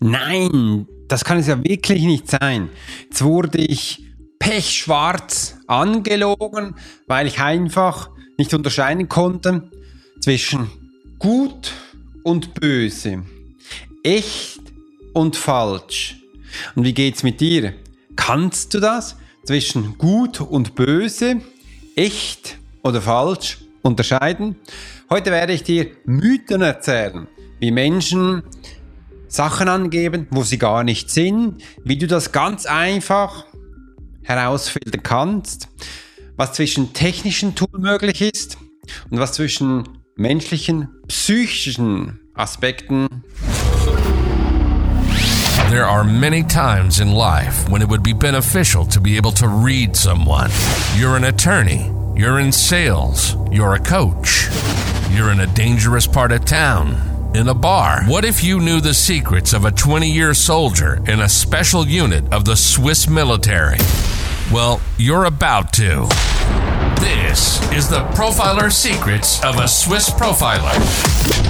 Nein, das kann es ja wirklich nicht sein. Jetzt wurde ich pechschwarz angelogen, weil ich einfach nicht unterscheiden konnte zwischen gut und böse, echt und falsch. Und wie geht's mit dir? Kannst du das zwischen gut und böse, echt oder falsch unterscheiden? Heute werde ich dir Mythen erzählen, wie Menschen Sachen angeben, wo sie gar nicht sind, wie du das ganz einfach herausfiltern kannst, was zwischen technischen Tools möglich ist und was zwischen menschlichen, psychischen Aspekten. There are many times in life when it would be beneficial to be able to read someone. You're an attorney, you're in sales, you're a coach. You're in a dangerous part of town, in a bar. What if you knew the secrets of a 20 year soldier in a special unit of the Swiss military? Well, you're about to. This is the Profiler Secrets of a Swiss Profiler.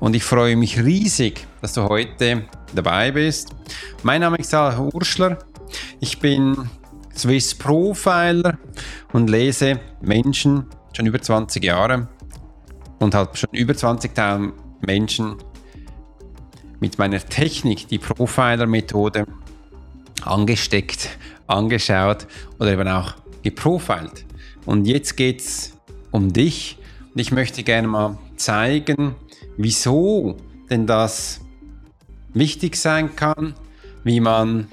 Und ich freue mich riesig, dass du heute dabei bist. Mein Name ist Sarah Urschler. Ich bin Swiss Profiler und lese Menschen schon über 20 Jahre und habe schon über 20.000 Menschen mit meiner Technik, die Profiler-Methode, angesteckt, angeschaut oder eben auch geprofilt. Und jetzt geht es um dich und ich möchte gerne mal zeigen, wieso denn das wichtig sein kann, wie man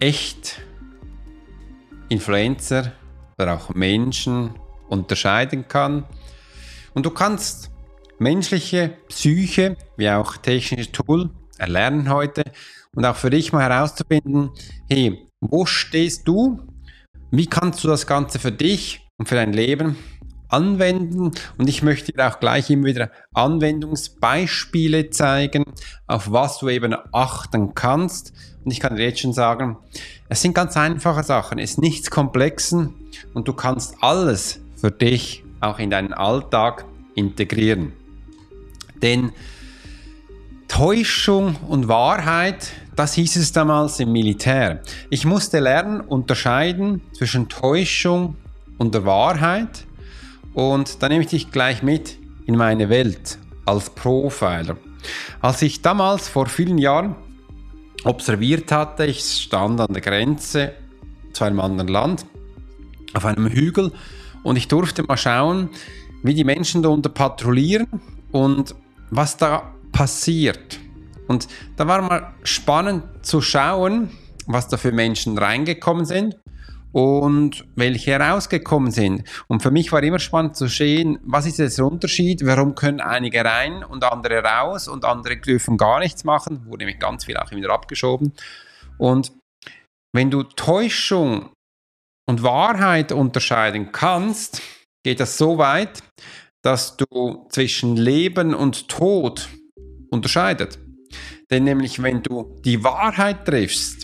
echt Influencer oder auch Menschen unterscheiden kann. Und du kannst menschliche Psyche wie auch technische Tool erlernen heute und auch für dich mal herauszufinden, hey, wo stehst du? Wie kannst du das Ganze für dich und für dein Leben anwenden und ich möchte dir auch gleich immer wieder Anwendungsbeispiele zeigen, auf was du eben achten kannst. Und ich kann dir jetzt schon sagen, es sind ganz einfache Sachen, es ist nichts Komplexen und du kannst alles für dich auch in deinen Alltag integrieren. Denn Täuschung und Wahrheit, das hieß es damals im Militär. Ich musste lernen, unterscheiden zwischen Täuschung und der Wahrheit und da nehme ich dich gleich mit in meine Welt als Profiler. Als ich damals vor vielen Jahren observiert hatte, ich stand an der Grenze zu einem anderen Land, auf einem Hügel, und ich durfte mal schauen, wie die Menschen darunter patrouillieren und was da passiert. Und da war mal spannend zu schauen, was da für Menschen reingekommen sind und welche herausgekommen sind. Und für mich war immer spannend zu sehen, was ist der Unterschied, warum können einige rein und andere raus und andere dürfen gar nichts machen, wurde nämlich ganz viel auch wieder abgeschoben. Und wenn du Täuschung und Wahrheit unterscheiden kannst, geht das so weit, dass du zwischen Leben und Tod unterscheidet. Denn nämlich, wenn du die Wahrheit triffst,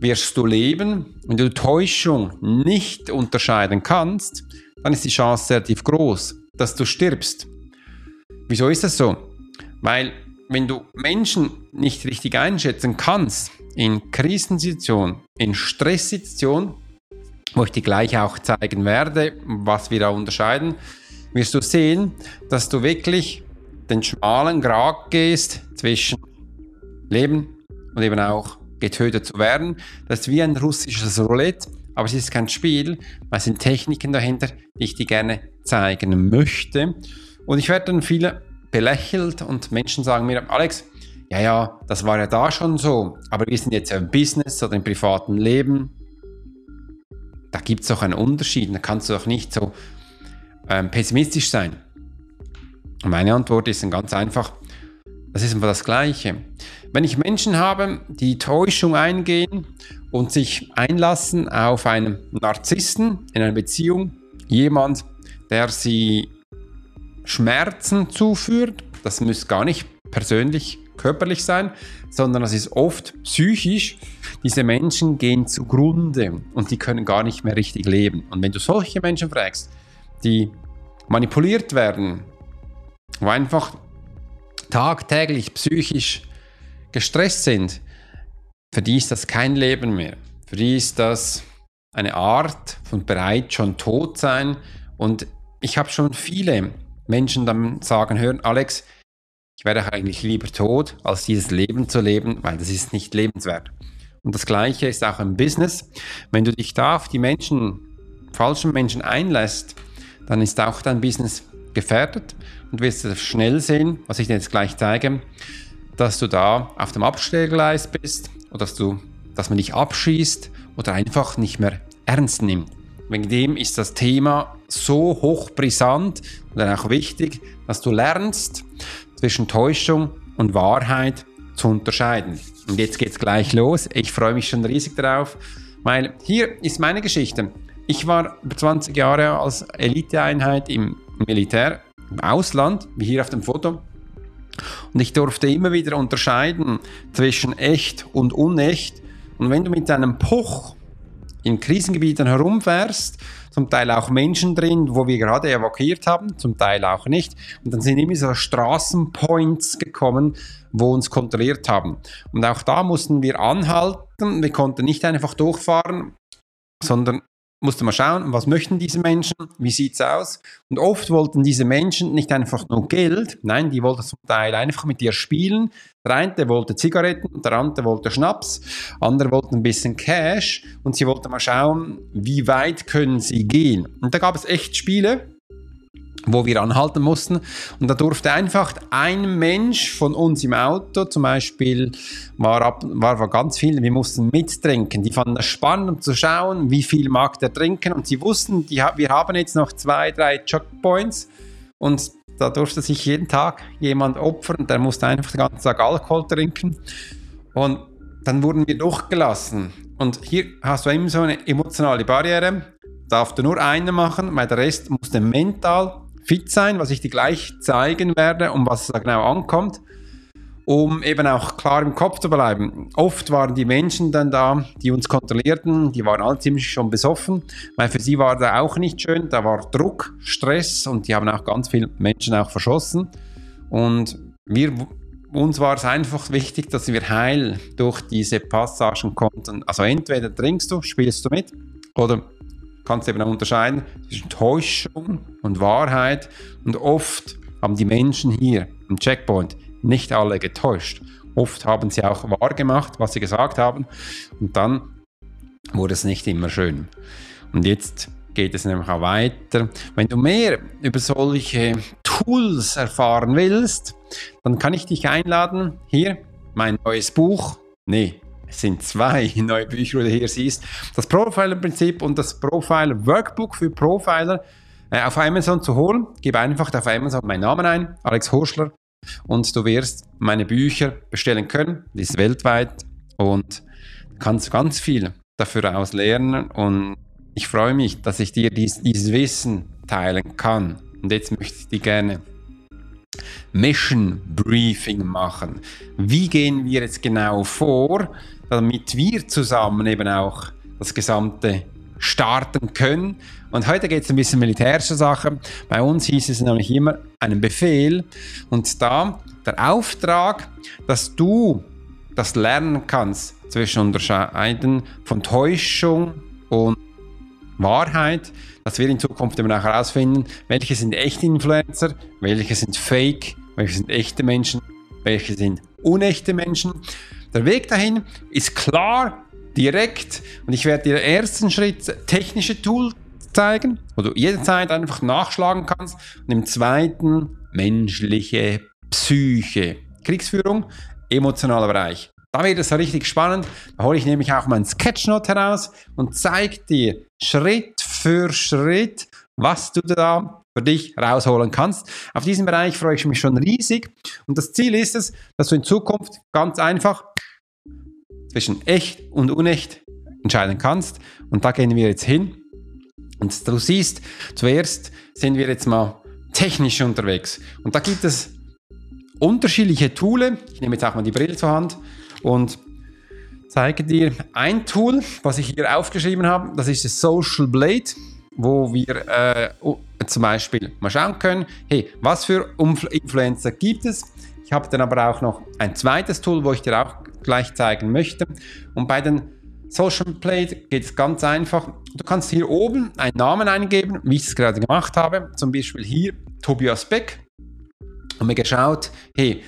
wirst du leben. Wenn du Täuschung nicht unterscheiden kannst, dann ist die Chance relativ groß, dass du stirbst. Wieso ist das so? Weil wenn du Menschen nicht richtig einschätzen kannst, in Krisensituationen, in Stresssituationen, wo ich dir gleich auch zeigen werde, was wir da unterscheiden, wirst du sehen, dass du wirklich den schmalen Grat gehst zwischen Leben und eben auch getötet zu werden. Das ist wie ein russisches Roulette, aber es ist kein Spiel, es sind Techniken dahinter, die ich dir gerne zeigen möchte. Und ich werde dann viele belächelt und Menschen sagen mir, Alex, ja, ja, das war ja da schon so, aber wir sind jetzt im Business oder im privaten Leben. Da gibt es doch einen Unterschied, da kannst du doch nicht so ähm, pessimistisch sein. Und meine Antwort ist dann ganz einfach, das ist einfach das Gleiche. Wenn ich Menschen habe, die Täuschung eingehen und sich einlassen auf einen Narzissten in einer Beziehung, jemand, der sie Schmerzen zuführt. Das muss gar nicht persönlich körperlich sein, sondern das ist oft psychisch. Diese Menschen gehen zugrunde und die können gar nicht mehr richtig leben. Und wenn du solche Menschen fragst, die manipuliert werden, wo einfach tagtäglich psychisch gestresst sind, für die ist das kein Leben mehr. Für die ist das eine Art von bereit schon tot sein. Und ich habe schon viele Menschen dann sagen hören, Alex, ich wäre eigentlich lieber tot, als dieses Leben zu leben, weil das ist nicht lebenswert. Und das Gleiche ist auch im Business. Wenn du dich da auf die Menschen, falschen Menschen einlässt, dann ist auch dein Business gefährdet und wirst schnell sehen, was ich dir jetzt gleich zeige, dass du da auf dem Abstellgleis bist oder dass, du, dass man dich abschießt oder einfach nicht mehr ernst nimmt. Wegen dem ist das Thema so hochbrisant und dann auch wichtig, dass du lernst, zwischen Täuschung und Wahrheit zu unterscheiden. Und jetzt geht's gleich los. Ich freue mich schon riesig darauf, weil hier ist meine Geschichte. Ich war über 20 Jahre als Eliteeinheit im Militär, im Ausland, wie hier auf dem Foto. Und ich durfte immer wieder unterscheiden zwischen echt und unecht. Und wenn du mit deinem Puch in Krisengebieten herumfährst, zum Teil auch Menschen drin, wo wir gerade evakuiert haben, zum Teil auch nicht. Und dann sind immer so Straßenpoints gekommen, wo uns kontrolliert haben. Und auch da mussten wir anhalten. Wir konnten nicht einfach durchfahren, sondern musste man schauen, was möchten diese Menschen, wie sieht es aus. Und oft wollten diese Menschen nicht einfach nur Geld, nein, die wollten zum Teil einfach mit dir spielen. Der eine wollte Zigaretten, der andere wollte Schnaps, andere wollten ein bisschen Cash und sie wollten mal schauen, wie weit können sie gehen. Und da gab es echt Spiele, wo wir anhalten mussten. Und da durfte einfach ein Mensch von uns im Auto, zum Beispiel, war, ab, war, war ganz viel, wir mussten mittrinken. Die fanden es spannend, um zu schauen, wie viel mag der trinken. Und sie wussten, die, wir haben jetzt noch zwei, drei Checkpoints. Und da durfte sich jeden Tag jemand opfern. Der musste einfach den ganzen Tag Alkohol trinken. Und dann wurden wir durchgelassen. Und hier hast du eben so eine emotionale Barriere. Darf du nur eine machen, weil der Rest musste mental fit sein, was ich dir gleich zeigen werde, um was da genau ankommt, um eben auch klar im Kopf zu bleiben. Oft waren die Menschen dann da, die uns kontrollierten, die waren alle ziemlich schon besoffen, weil für sie war da auch nicht schön, da war Druck, Stress und die haben auch ganz viele Menschen auch verschossen. Und wir, uns war es einfach wichtig, dass wir heil durch diese Passagen konnten. Also entweder trinkst du, spielst du mit oder kannst eben auch unterscheiden zwischen Täuschung und Wahrheit. Und oft haben die Menschen hier im Checkpoint nicht alle getäuscht. Oft haben sie auch wahr gemacht, was sie gesagt haben. Und dann wurde es nicht immer schön. Und jetzt geht es nämlich auch weiter. Wenn du mehr über solche Tools erfahren willst, dann kann ich dich einladen. Hier mein neues Buch. Nee, es sind zwei neue Bücher, die du hier siehst. Das Profiler-Prinzip und das Profiler-Workbook für Profiler äh, auf Amazon zu holen. Gib einfach auf Amazon meinen Namen ein, Alex Horschler, und du wirst meine Bücher bestellen können. Die ist weltweit und kannst ganz viel dafür aus lernen. Und ich freue mich, dass ich dir dies, dieses Wissen teilen kann. Und jetzt möchte ich dir gerne Mission Briefing machen. Wie gehen wir jetzt genau vor, damit wir zusammen eben auch das Gesamte starten können. Und heute geht es ein bisschen militärische Sachen. Bei uns hieß es nämlich immer einen Befehl und da der Auftrag, dass du das lernen kannst zwischen Unterscheiden von Täuschung und Wahrheit, dass wir in Zukunft eben auch herausfinden, welche sind echte Influencer, welche sind Fake, welche sind echte Menschen, welche sind unechte Menschen. Der Weg dahin ist klar, direkt und ich werde dir ersten Schritt technische Tool zeigen, wo du jederzeit einfach nachschlagen kannst und im zweiten menschliche Psyche. Kriegsführung, emotionaler Bereich. Da wird es richtig spannend. Da hole ich nämlich auch meinen Sketchnote heraus und zeige dir Schritt für Schritt, was du da für dich rausholen kannst. Auf diesen Bereich freue ich mich schon riesig. Und das Ziel ist es, dass du in Zukunft ganz einfach zwischen echt und unecht entscheiden kannst. Und da gehen wir jetzt hin. Und du siehst, zuerst sind wir jetzt mal technisch unterwegs. Und da gibt es unterschiedliche Tools. Ich nehme jetzt auch mal die Brille zur Hand und zeige dir ein Tool, was ich hier aufgeschrieben habe. Das ist das Social Blade, wo wir äh, zum Beispiel mal schauen können, hey, was für Influencer gibt es? Ich habe dann aber auch noch ein zweites Tool, wo ich dir auch gleich zeigen möchte. Und bei den Social Blade geht es ganz einfach. Du kannst hier oben einen Namen eingeben, wie ich es gerade gemacht habe. Zum Beispiel hier Tobias Beck. Und mir geschaut, hey,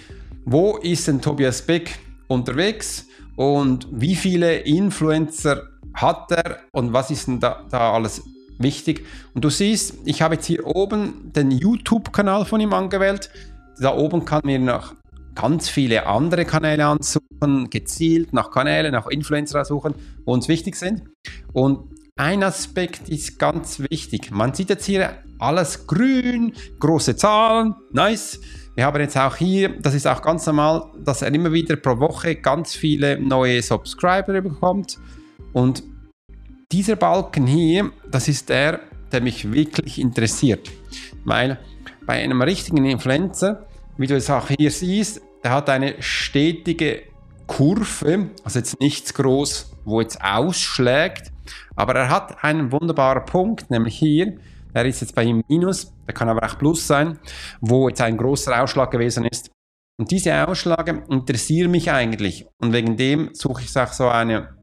wo ist denn Tobias Beck unterwegs und wie viele Influencer hat er und was ist denn da, da alles wichtig? Und du siehst, ich habe jetzt hier oben den YouTube-Kanal von ihm angewählt. Da oben kann mir noch ganz viele andere Kanäle ansuchen, gezielt nach Kanälen, nach Influencer suchen, wo uns wichtig sind. Und ein Aspekt ist ganz wichtig. Man sieht jetzt hier alles grün, große Zahlen, nice. Wir haben jetzt auch hier, das ist auch ganz normal, dass er immer wieder pro Woche ganz viele neue Subscriber bekommt. Und dieser Balken hier, das ist der, der mich wirklich interessiert. Weil bei einem richtigen Influencer, wie du es auch hier siehst, der hat eine stetige Kurve, also jetzt nichts groß, wo jetzt ausschlägt, aber er hat einen wunderbaren Punkt, nämlich hier, der ist jetzt bei ihm Minus, der kann aber auch Plus sein, wo jetzt ein großer Ausschlag gewesen ist. Und diese Ausschläge interessieren mich eigentlich und wegen dem suche ich auch so eine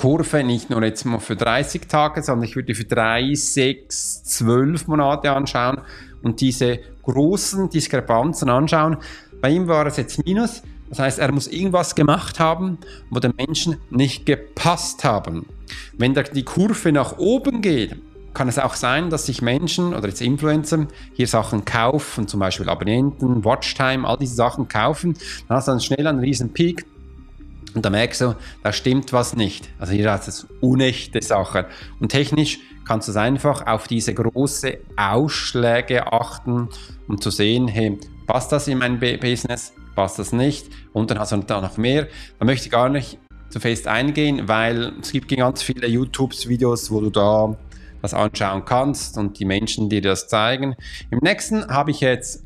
Kurve nicht nur jetzt mal für 30 Tage, sondern ich würde für 3, 6, 12 Monate anschauen und diese großen Diskrepanzen anschauen. Bei ihm war es jetzt Minus, das heißt, er muss irgendwas gemacht haben, wo den Menschen nicht gepasst haben. Wenn die Kurve nach oben geht, kann es auch sein, dass sich Menschen oder jetzt Influencer hier Sachen kaufen, zum Beispiel Abonnenten, Watchtime, all diese Sachen kaufen. Dann hast du dann schnell einen riesen Peak und da merkst du, da stimmt was nicht. Also hier hast du unechte Sachen. Und technisch kannst du es einfach auf diese große Ausschläge achten, um zu sehen, hey, passt das in mein Business? passt das nicht. Und dann hast du da noch mehr. Da möchte ich gar nicht zu fest eingehen, weil es gibt ganz viele YouTube-Videos, wo du da das anschauen kannst und die Menschen dir das zeigen. Im nächsten habe ich jetzt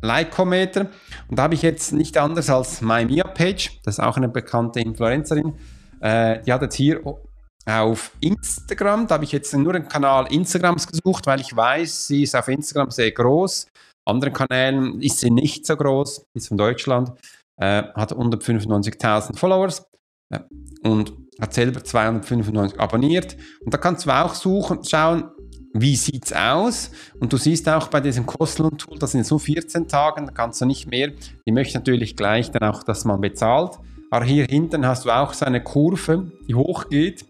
Likeometer und da habe ich jetzt nicht anders als MyMia-Page, das ist auch eine bekannte Influencerin. Äh, die hat jetzt hier auf Instagram, da habe ich jetzt nur den Kanal Instagrams gesucht, weil ich weiß, sie ist auf Instagram sehr groß anderen Kanälen ist sie nicht so groß, ist von Deutschland, äh, hat 195.000 Followers äh, und hat selber 295 abonniert. Und da kannst du auch suchen, schauen, wie sieht es aus? Und du siehst auch bei diesem kostenlosen Tool, das sind so 14 Tage, da kannst du nicht mehr. Die möchte natürlich gleich dann auch, dass man bezahlt. Aber hier hinten hast du auch so eine Kurve, die hochgeht.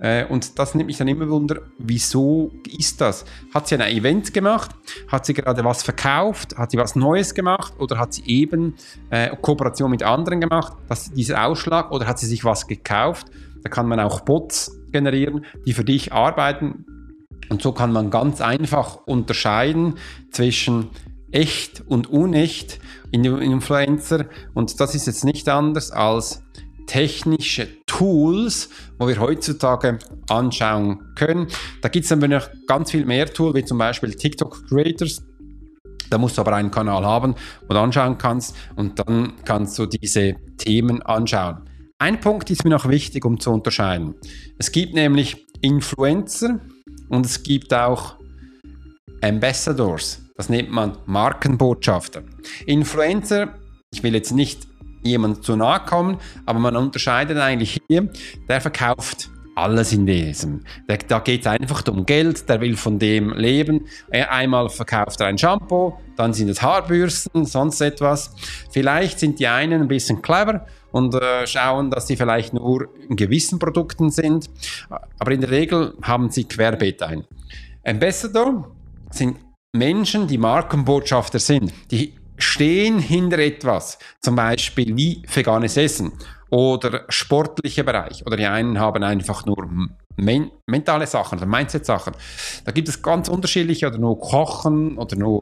Äh, und das nimmt mich dann immer wunder, wieso ist das? Hat sie ein Event gemacht? Hat sie gerade was verkauft? Hat sie was Neues gemacht? Oder hat sie eben äh, Kooperation mit anderen gemacht? Das, dieser Ausschlag? Oder hat sie sich was gekauft? Da kann man auch Bots generieren, die für dich arbeiten. Und so kann man ganz einfach unterscheiden zwischen echt und unecht in Influencer. Und das ist jetzt nicht anders als technische Tools, wo wir heutzutage anschauen können. Da gibt es aber noch ganz viel mehr Tools, wie zum Beispiel TikTok Creators. Da musst du aber einen Kanal haben, wo du anschauen kannst und dann kannst du diese Themen anschauen. Ein Punkt ist mir noch wichtig, um zu unterscheiden. Es gibt nämlich Influencer und es gibt auch Ambassadors. Das nennt man Markenbotschafter. Influencer, ich will jetzt nicht jemand zu nahe kommen, aber man unterscheidet eigentlich hier, der verkauft alles in diesem. Der, da geht es einfach um Geld, der will von dem leben. Einmal verkauft er ein Shampoo, dann sind es Haarbürsten, sonst etwas. Vielleicht sind die einen ein bisschen clever und äh, schauen, dass sie vielleicht nur in gewissen Produkten sind, aber in der Regel haben sie querbeet ein. Ambassador sind Menschen, die Markenbotschafter sind, die stehen hinter etwas, zum Beispiel wie veganes Essen oder sportlicher Bereich oder die einen haben einfach nur men mentale Sachen oder Mindset-Sachen. Da gibt es ganz unterschiedliche oder nur Kochen oder nur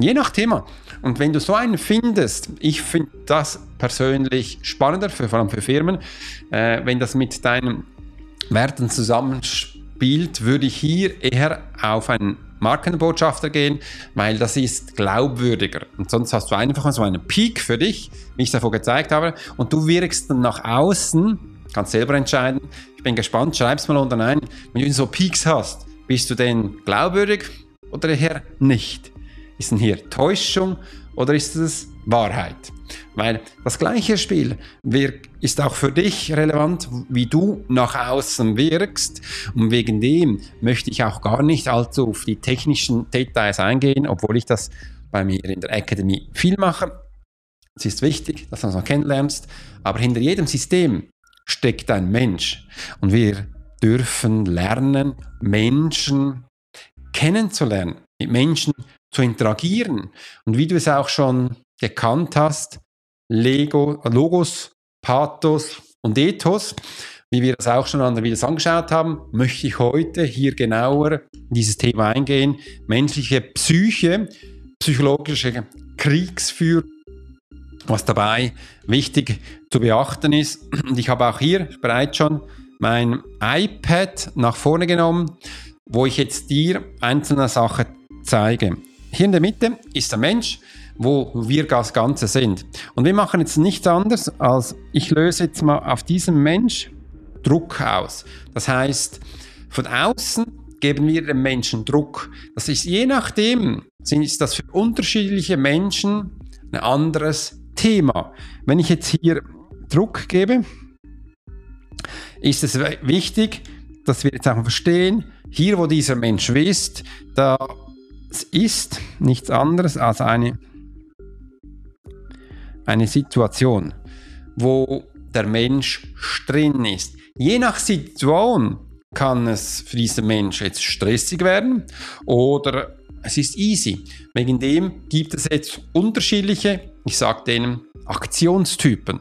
Je nach Thema. Und wenn du so einen findest, ich finde das persönlich spannender, für, vor allem für Firmen, äh, wenn das mit deinen Werten zusammenspielt, würde ich hier eher auf einen Markenbotschafter gehen, weil das ist glaubwürdiger. Und sonst hast du einfach so einen Peak für dich, wie ich es davor gezeigt habe, und du wirkst dann nach außen, kannst selber entscheiden. Ich bin gespannt, schreib es mal unten ein. Wenn du so Peaks hast, bist du denn glaubwürdig oder eher nicht? Ist denn hier Täuschung oder ist es Wahrheit? Weil das gleiche Spiel ist auch für dich relevant, wie du nach außen wirkst. Und wegen dem möchte ich auch gar nicht allzu auf die technischen Details eingehen, obwohl ich das bei mir in der Academy viel mache. Es ist wichtig, dass du das noch kennenlernst. Aber hinter jedem System steckt ein Mensch. Und wir dürfen lernen, Menschen kennenzulernen, mit Menschen zu interagieren. Und wie du es auch schon gekannt hast, Lego, Logos, Pathos und Ethos, wie wir das auch schon an der Videos angeschaut haben, möchte ich heute hier genauer in dieses Thema eingehen. Menschliche Psyche, psychologische Kriegsführung, was dabei wichtig zu beachten ist. Und ich habe auch hier bereits schon mein iPad nach vorne genommen, wo ich jetzt dir einzelne Sachen zeige. Hier in der Mitte ist der Mensch, wo wir das Ganze sind. Und wir machen jetzt nichts anderes, als ich löse jetzt mal auf diesen Mensch Druck aus. Das heißt, von außen geben wir dem Menschen Druck. Das ist je nachdem, ist das für unterschiedliche Menschen ein anderes Thema. Wenn ich jetzt hier Druck gebe, ist es wichtig, dass wir jetzt auch verstehen, hier wo dieser Mensch ist, da ist nichts anderes als eine eine Situation, wo der Mensch drin ist. Je nach Situation kann es für diesen Mensch jetzt stressig werden oder es ist easy. Wegen dem gibt es jetzt unterschiedliche, ich sage denen, Aktionstypen.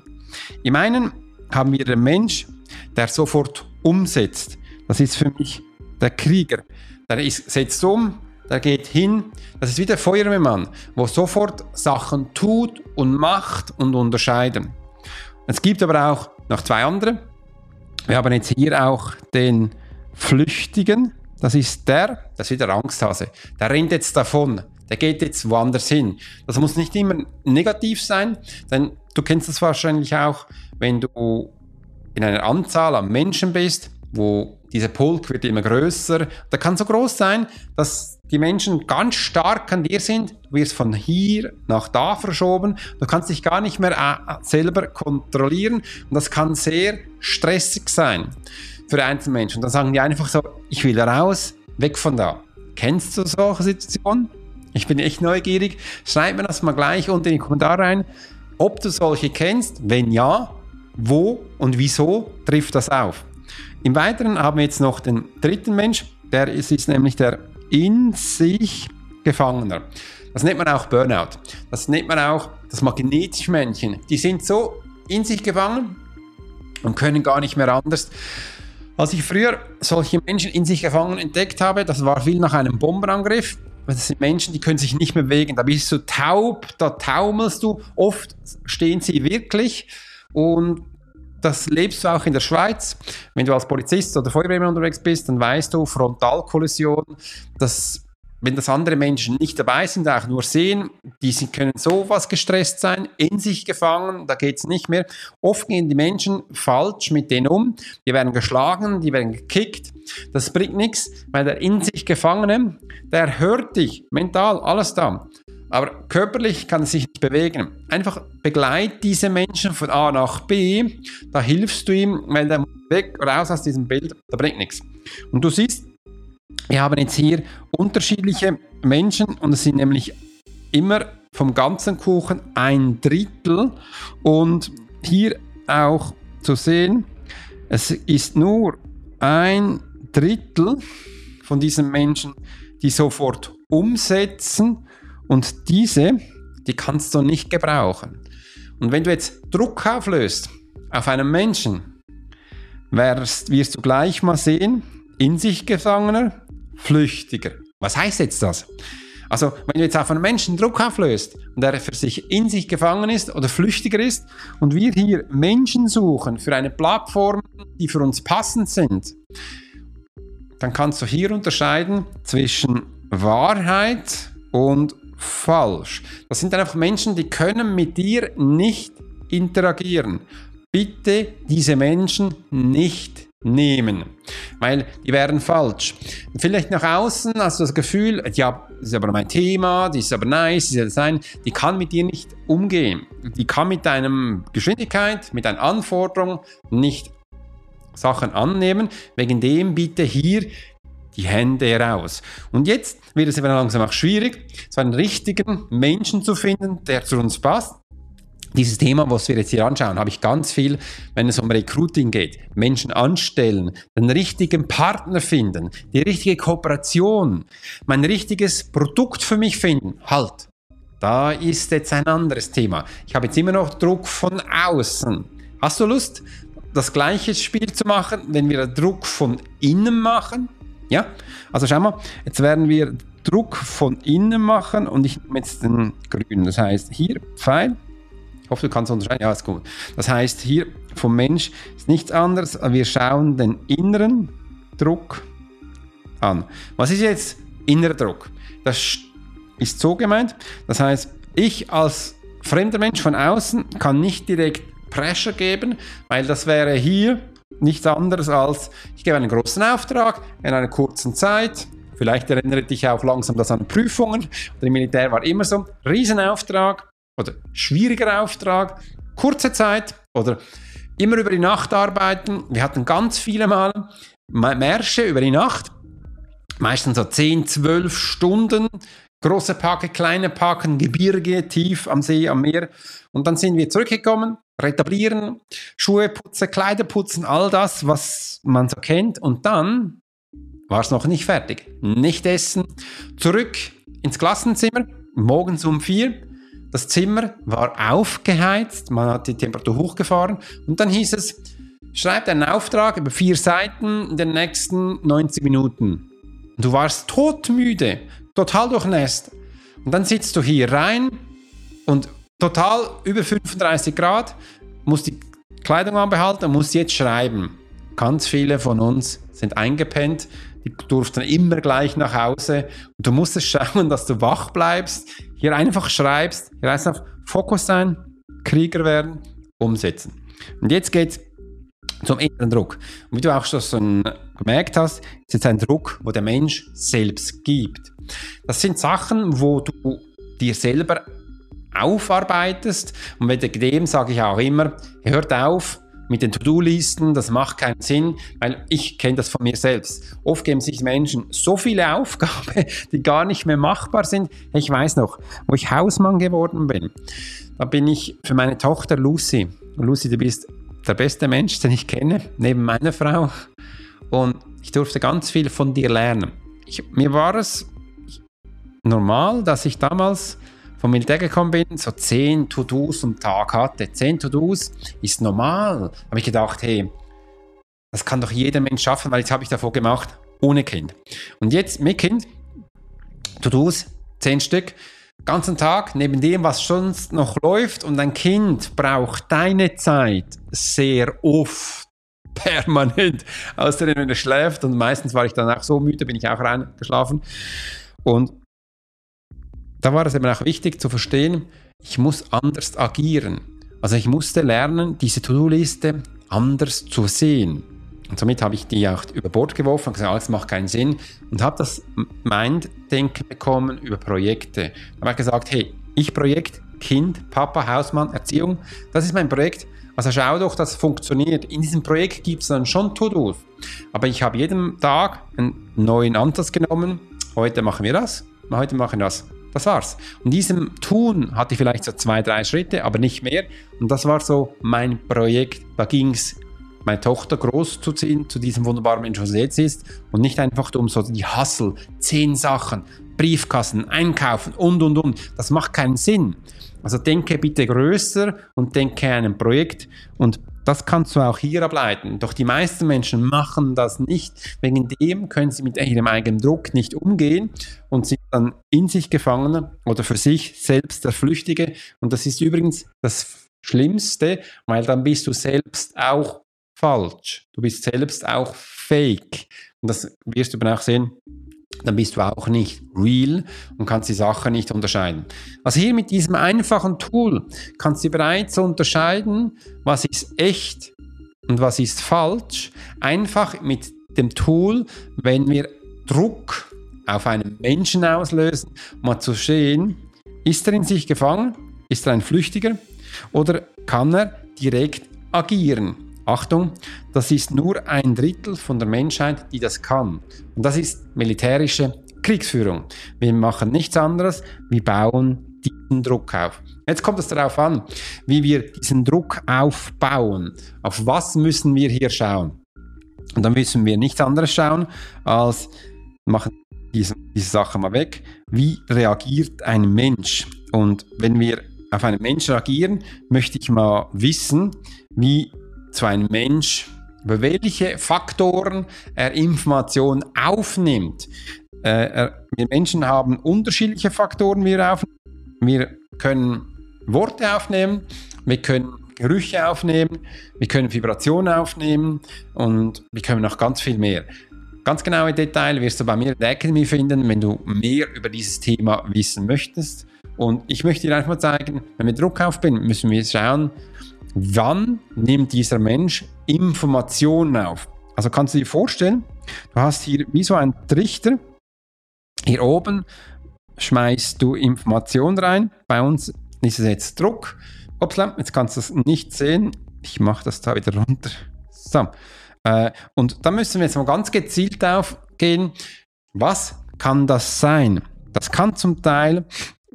Im einen haben wir den Mensch, der sofort umsetzt. Das ist für mich der Krieger. Der ist, setzt um, der geht hin, das ist wie der Feuerwehrmann, wo sofort Sachen tut und macht und unterscheiden. Es gibt aber auch noch zwei andere. Wir haben jetzt hier auch den Flüchtigen. Das ist der, das ist wieder Angsthase. Der rennt jetzt davon. Der geht jetzt woanders hin. Das muss nicht immer negativ sein, denn du kennst das wahrscheinlich auch, wenn du in einer Anzahl an Menschen bist, wo dieser Pulk wird immer größer. Der kann so groß sein, dass die Menschen ganz stark an dir sind. Du wirst von hier nach da verschoben. Du kannst dich gar nicht mehr äh, selber kontrollieren. Und das kann sehr stressig sein für Einzelmenschen. Und dann sagen die einfach so, ich will raus, weg von da. Kennst du solche Situationen? Ich bin echt neugierig. Schreib mir das mal gleich unten in die Kommentare rein, ob du solche kennst. Wenn ja, wo und wieso trifft das auf? Im Weiteren haben wir jetzt noch den dritten Mensch, der ist, ist nämlich der in sich Gefangener. Das nennt man auch Burnout. Das nennt man auch das magnetische Männchen. Die sind so in sich gefangen und können gar nicht mehr anders. Als ich früher solche Menschen in sich gefangen entdeckt habe, das war viel nach einem Bombenangriff. Das sind Menschen, die können sich nicht mehr bewegen. Da bist du taub, da taumelst du. Oft stehen sie wirklich und das lebst du auch in der Schweiz. Wenn du als Polizist oder Feuerwehrmann unterwegs bist, dann weißt du, Frontalkollision, dass wenn das andere Menschen nicht dabei sind, auch nur sehen, die können sowas gestresst sein, in sich gefangen, da geht es nicht mehr. Oft gehen die Menschen falsch mit denen um, die werden geschlagen, die werden gekickt. Das bringt nichts, weil der in sich Gefangene, der hört dich mental, alles da. Aber körperlich kann er sich nicht bewegen. Einfach begleit diese Menschen von A nach B, da hilfst du ihm, weil der weg, raus aus diesem Bild, da bringt nichts. Und du siehst, wir haben jetzt hier unterschiedliche Menschen und es sind nämlich immer vom ganzen Kuchen ein Drittel und hier auch zu sehen, es ist nur ein Drittel von diesen Menschen, die sofort umsetzen und diese, die kannst du nicht gebrauchen. Und wenn du jetzt Druck auflöst auf einen Menschen, wirst, wirst du gleich mal sehen, in sich Gefangener, Flüchtiger. Was heißt jetzt das? Also, wenn du jetzt auf einen Menschen Druck auflöst und er für sich in sich gefangen ist oder flüchtiger ist und wir hier Menschen suchen für eine Plattform, die für uns passend sind, dann kannst du hier unterscheiden zwischen Wahrheit und falsch. Das sind einfach Menschen, die können mit dir nicht interagieren. Bitte diese Menschen nicht nehmen, weil die wären falsch. Vielleicht nach außen hast du das Gefühl, ja, das ist aber mein Thema, die ist aber nice, die, sein, die kann mit dir nicht umgehen. Die kann mit deiner Geschwindigkeit, mit deinen Anforderungen nicht Sachen annehmen. Wegen dem bitte hier die Hände heraus. Und jetzt wird es eben langsam auch schwierig, so einen richtigen Menschen zu finden, der zu uns passt. Dieses Thema, was wir jetzt hier anschauen, habe ich ganz viel, wenn es um Recruiting geht. Menschen anstellen, den richtigen Partner finden, die richtige Kooperation, mein richtiges Produkt für mich finden. Halt, da ist jetzt ein anderes Thema. Ich habe jetzt immer noch Druck von außen. Hast du Lust, das gleiche Spiel zu machen, wenn wir Druck von innen machen? Ja, also schau mal, jetzt werden wir Druck von innen machen und ich nehme jetzt den grünen. Das heißt hier Pfeil. Ich hoffe, du kannst unterscheiden. Ja, ist gut. Das heißt hier vom Mensch ist nichts anderes. Wir schauen den inneren Druck an. Was ist jetzt innerer Druck? Das ist so gemeint. Das heißt, ich als fremder Mensch von außen kann nicht direkt Pressure geben, weil das wäre hier nichts anderes als, ich gebe einen großen Auftrag in einer kurzen Zeit. Vielleicht erinnert dich auch langsam das an Prüfungen. Im Militär war immer so, Riesenauftrag oder schwieriger Auftrag, kurze Zeit oder immer über die Nacht arbeiten. Wir hatten ganz viele Mal Märsche über die Nacht, meistens so 10, 12 Stunden, große Parke, kleine Parken, Gebirge, tief am See, am Meer. Und dann sind wir zurückgekommen, retablieren, Schuhe putzen, Kleider putzen, all das, was man so kennt. Und dann war es noch nicht fertig. Nicht essen, zurück ins Klassenzimmer, morgens um vier. Das Zimmer war aufgeheizt, man hat die Temperatur hochgefahren und dann hieß es, schreib einen Auftrag über vier Seiten in den nächsten 90 Minuten. Du warst todmüde, total durchnässt. Und dann sitzt du hier rein und total über 35 Grad, musst die Kleidung anbehalten und musst jetzt schreiben. Ganz viele von uns sind eingepennt, die durften immer gleich nach Hause und du musstest schauen, dass du wach bleibst, hier einfach schreibst, hier auf Fokus sein, Krieger werden, umsetzen. Und jetzt geht's zum inneren Druck. Und wie du auch schon gemerkt hast, ist jetzt ein Druck, wo der Mensch selbst gibt. Das sind Sachen, wo du dir selber aufarbeitest. Und wegen dem sage ich auch immer, hört auf mit den To-Do-Listen, das macht keinen Sinn, weil ich kenne das von mir selbst. Oft geben sich Menschen so viele Aufgaben, die gar nicht mehr machbar sind. Ich weiß noch, wo ich Hausmann geworden bin, da bin ich für meine Tochter Lucy, Lucy, du bist der beste Mensch, den ich kenne, neben meiner Frau. Und ich durfte ganz viel von dir lernen. Ich, mir war es normal, dass ich damals vom Militär gekommen bin, so 10 To-Dos am Tag hatte. 10 To-Dos ist normal. Habe ich gedacht, hey, das kann doch jeder Mensch schaffen, weil jetzt habe ich davor gemacht, ohne Kind. Und jetzt mit Kind, To-Dos, 10 Stück, ganzen Tag, neben dem, was sonst noch läuft. Und ein Kind braucht deine Zeit sehr oft permanent, außer wenn er schläft. Und meistens war ich dann auch so müde, bin ich auch reingeschlafen. Und da war es eben auch wichtig zu verstehen, ich muss anders agieren. Also ich musste lernen, diese To-Do-Liste anders zu sehen. Und somit habe ich die auch über Bord geworfen und gesagt, alles macht keinen Sinn. Und habe das Mind-Denken bekommen über Projekte. Da habe ich gesagt, hey, ich Projekt, Kind, Papa, Hausmann, Erziehung, das ist mein Projekt. Also schau doch, dass es funktioniert. In diesem Projekt gibt es dann schon To-Dos. Aber ich habe jeden Tag einen neuen Ansatz genommen. Heute machen wir das, heute machen wir das. Das war's. Und diesem Tun hatte ich vielleicht so zwei, drei Schritte, aber nicht mehr. Und das war so mein Projekt. Da ging es, meine Tochter groß zu ziehen, zu diesem wunderbaren Menschen, was jetzt ist. Und nicht einfach um so die Hassel, zehn Sachen, Briefkassen, einkaufen und, und, und. Das macht keinen Sinn. Also denke bitte größer und denke an ein Projekt und das kannst du auch hier ableiten. Doch die meisten Menschen machen das nicht. Wegen dem können sie mit ihrem eigenen Druck nicht umgehen und sind dann in sich gefangen oder für sich selbst der Flüchtige. Und das ist übrigens das Schlimmste, weil dann bist du selbst auch falsch. Du bist selbst auch fake. Und das wirst du dann auch sehen, dann bist du auch nicht real und kannst die Sachen nicht unterscheiden. Also hier mit diesem einfachen Tool kannst du bereits unterscheiden, was ist echt und was ist falsch. Einfach mit dem Tool, wenn wir Druck auf einen Menschen auslösen, mal zu sehen, ist er in sich gefangen, ist er ein Flüchtiger oder kann er direkt agieren. Achtung, das ist nur ein Drittel von der Menschheit, die das kann. Und das ist militärische Kriegsführung. Wir machen nichts anderes, wir bauen diesen Druck auf. Jetzt kommt es darauf an, wie wir diesen Druck aufbauen. Auf was müssen wir hier schauen? Und dann müssen wir nichts anderes schauen, als machen diese, diese Sache mal weg. Wie reagiert ein Mensch? Und wenn wir auf einen Menschen reagieren, möchte ich mal wissen, wie zu einem Mensch, über welche Faktoren er Informationen aufnimmt. Äh, wir Menschen haben unterschiedliche Faktoren, wie wir aufnehmen. Wir können Worte aufnehmen, wir können Gerüche aufnehmen, wir können Vibrationen aufnehmen und wir können noch ganz viel mehr. Ganz genaue Details wirst du bei mir in der Academy finden, wenn du mehr über dieses Thema wissen möchtest. Und ich möchte dir einfach mal zeigen, wenn wir Druck aufbinden, müssen wir schauen, wann nimmt dieser Mensch Informationen auf. Also kannst du dir vorstellen, du hast hier wie so einen Trichter. Hier oben schmeißt du Informationen rein. Bei uns ist es jetzt Druck. Upsla, jetzt kannst du es nicht sehen. Ich mache das da wieder runter. So. Äh, und da müssen wir jetzt mal ganz gezielt aufgehen. Was kann das sein? Das kann zum Teil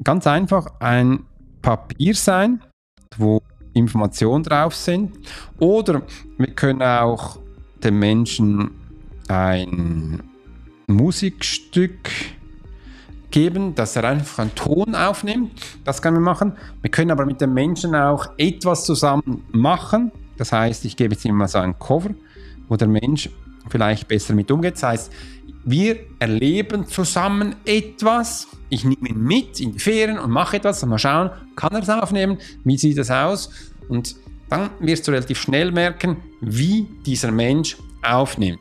ganz einfach ein Papier sein, wo Informationen drauf sind. Oder wir können auch dem Menschen ein Musikstück geben, dass er einfach einen Ton aufnimmt. Das können wir machen. Wir können aber mit dem Menschen auch etwas zusammen machen. Das heißt, ich gebe jetzt ihm mal so ein Cover, wo der Mensch vielleicht besser mit umgeht. Das heißt, wir erleben zusammen etwas. Ich nehme ihn mit in die Ferien und mache etwas. Mal schauen, kann er es aufnehmen? Wie sieht das aus? Und dann wirst du relativ schnell merken, wie dieser Mensch aufnimmt.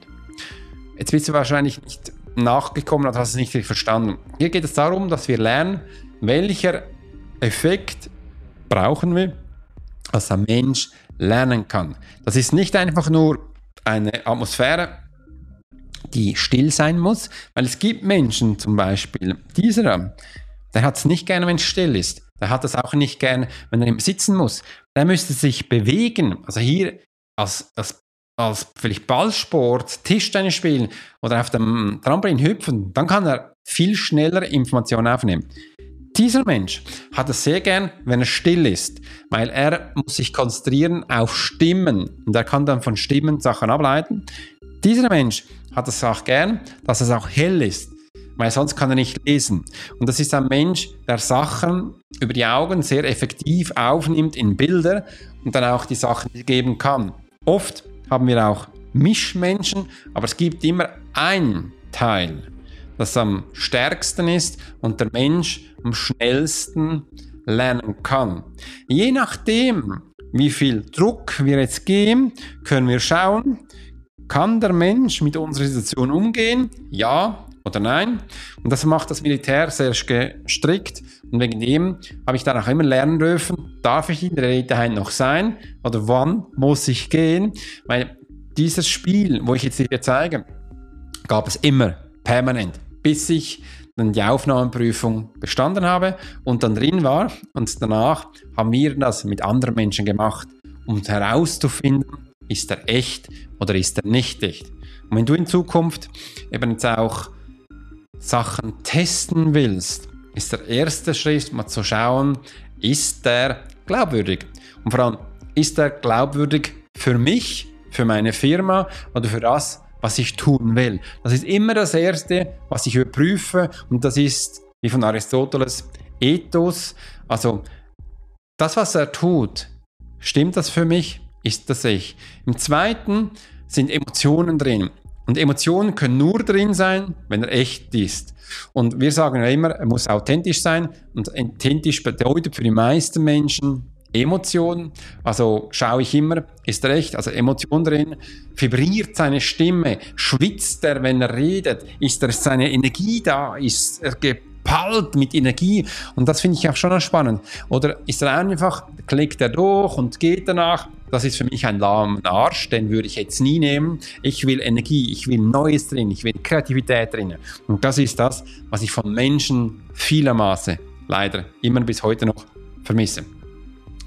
Jetzt bist du wahrscheinlich nicht nachgekommen und hast es nicht richtig verstanden. Hier geht es darum, dass wir lernen, welcher Effekt brauchen wir, dass ein Mensch lernen kann. Das ist nicht einfach nur eine Atmosphäre, die still sein muss, weil es gibt Menschen zum Beispiel, dieser, der hat es nicht gerne, wenn es still ist. Der hat es auch nicht gerne, wenn er Sitzen muss. Der müsste sich bewegen. Also hier als, als, als vielleicht Ballsport, Tischtennis spielen oder auf dem Trampolin hüpfen, dann kann er viel schneller Informationen aufnehmen. Dieser Mensch hat es sehr gern, wenn er still ist, weil er muss sich konzentrieren auf Stimmen und er kann dann von Stimmen Sachen ableiten. Dieser Mensch hat es auch gern, dass es auch hell ist, weil sonst kann er nicht lesen. Und das ist ein Mensch, der Sachen über die Augen sehr effektiv aufnimmt in Bilder und dann auch die Sachen geben kann. Oft haben wir auch Mischmenschen, aber es gibt immer ein Teil, das am stärksten ist und der Mensch am schnellsten lernen kann. Je nachdem, wie viel Druck wir jetzt geben, können wir schauen, kann der Mensch mit unserer Situation umgehen? Ja oder nein? Und das macht das Militär sehr gestrickt. Und wegen dem habe ich dann auch immer lernen dürfen, darf ich in der Eliteheit noch sein? Oder wann muss ich gehen? Weil dieses Spiel, wo ich jetzt hier zeige, gab es immer permanent, bis ich dann die Aufnahmeprüfung bestanden habe und dann drin war. Und danach haben wir das mit anderen Menschen gemacht, um herauszufinden, ist er echt oder ist er nicht echt? Und wenn du in Zukunft eben jetzt auch Sachen testen willst, ist der erste Schritt mal zu schauen, ist der glaubwürdig? Und vor allem, ist er glaubwürdig für mich, für meine Firma oder für das, was ich tun will? Das ist immer das Erste, was ich überprüfe und das ist, wie von Aristoteles, Ethos. Also das, was er tut, stimmt das für mich? Ist das Ich. Im zweiten sind Emotionen drin. Und Emotionen können nur drin sein, wenn er echt ist. Und wir sagen ja immer, er muss authentisch sein. Und authentisch bedeutet für die meisten Menschen Emotionen. Also schaue ich immer, ist er echt, also Emotion drin, vibriert seine Stimme, schwitzt er, wenn er redet, ist er seine Energie da, ist er gepallt mit Energie und das finde ich auch schon spannend. Oder ist er einfach, klickt er durch und geht danach, das ist für mich ein lahmer Arsch, den würde ich jetzt nie nehmen. Ich will Energie, ich will Neues drin, ich will Kreativität drin. Und das ist das, was ich von Menschen vielermaßen leider immer bis heute noch vermisse.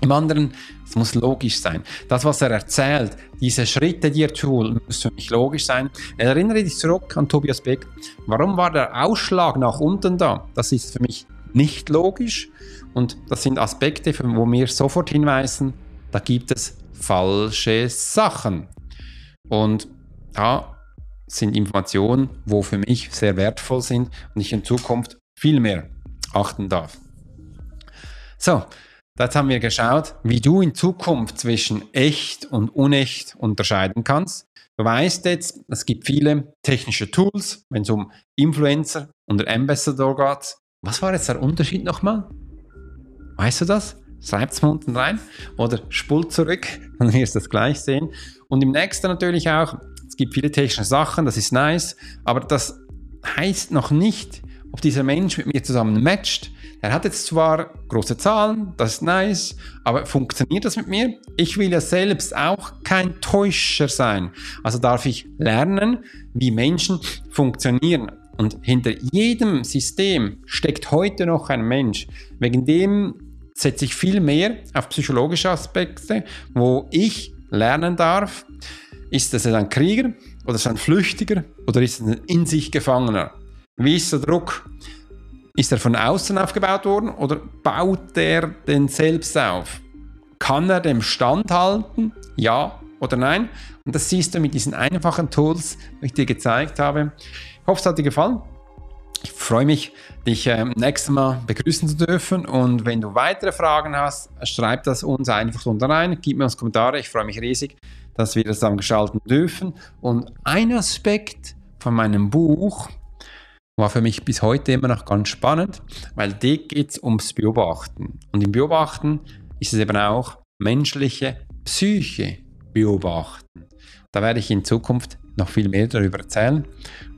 Im anderen, es muss logisch sein. Das, was er erzählt, diese Schritte, die er tut, müssen für mich logisch sein. Erinnere dich zurück an Tobias Beck. Warum war der Ausschlag nach unten da? Das ist für mich nicht logisch. Und das sind Aspekte, wo wir sofort hinweisen, da gibt es falsche Sachen. Und da sind Informationen, wo für mich sehr wertvoll sind und ich in Zukunft viel mehr achten darf. So, Jetzt haben wir geschaut, wie du in Zukunft zwischen echt und unecht unterscheiden kannst. Du weißt jetzt, es gibt viele technische Tools, wenn es um Influencer und Ambassador geht. Was war jetzt der Unterschied nochmal? Weißt du das? Schreib es unten rein oder spult zurück, dann wirst du das gleich sehen. Und im nächsten natürlich auch, es gibt viele technische Sachen, das ist nice, aber das heißt noch nicht, ob dieser Mensch mit mir zusammen matcht. Er hat jetzt zwar große Zahlen, das ist nice, aber funktioniert das mit mir? Ich will ja selbst auch kein Täuscher sein. Also darf ich lernen, wie Menschen funktionieren. Und hinter jedem System steckt heute noch ein Mensch. Wegen dem setze ich viel mehr auf psychologische Aspekte, wo ich lernen darf, ist es ein Krieger oder ist es ein Flüchtiger oder ist es ein in sich Gefangener? Wie ist der Druck? Ist er von außen aufgebaut worden oder baut er den selbst auf? Kann er dem standhalten? Ja oder nein? Und das siehst du mit diesen einfachen Tools, die ich dir gezeigt habe. Ich hoffe, es hat dir gefallen. Ich freue mich, dich äh, nächstes Mal begrüßen zu dürfen. Und wenn du weitere Fragen hast, schreib das uns einfach unten rein. Gib mir uns Kommentare. Ich freue mich riesig, dass wir das zusammen gestalten dürfen. Und ein Aspekt von meinem Buch, war für mich bis heute immer noch ganz spannend, weil da geht es ums Beobachten. Und im Beobachten ist es eben auch menschliche Psyche beobachten. Da werde ich in Zukunft noch viel mehr darüber erzählen.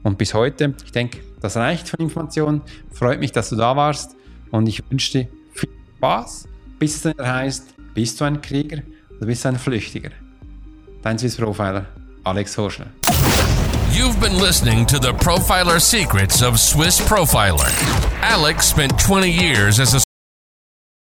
Und bis heute, ich denke, das reicht von Informationen. Freut mich, dass du da warst und ich wünsche dir viel Spaß, bis es dann heißt, bist du ein Krieger oder bist du ein Flüchtiger? Dein Swiss Profiler, Alex Horschler. You've been listening to the Profiler Secrets of Swiss Profiler. Alex spent 20 years as a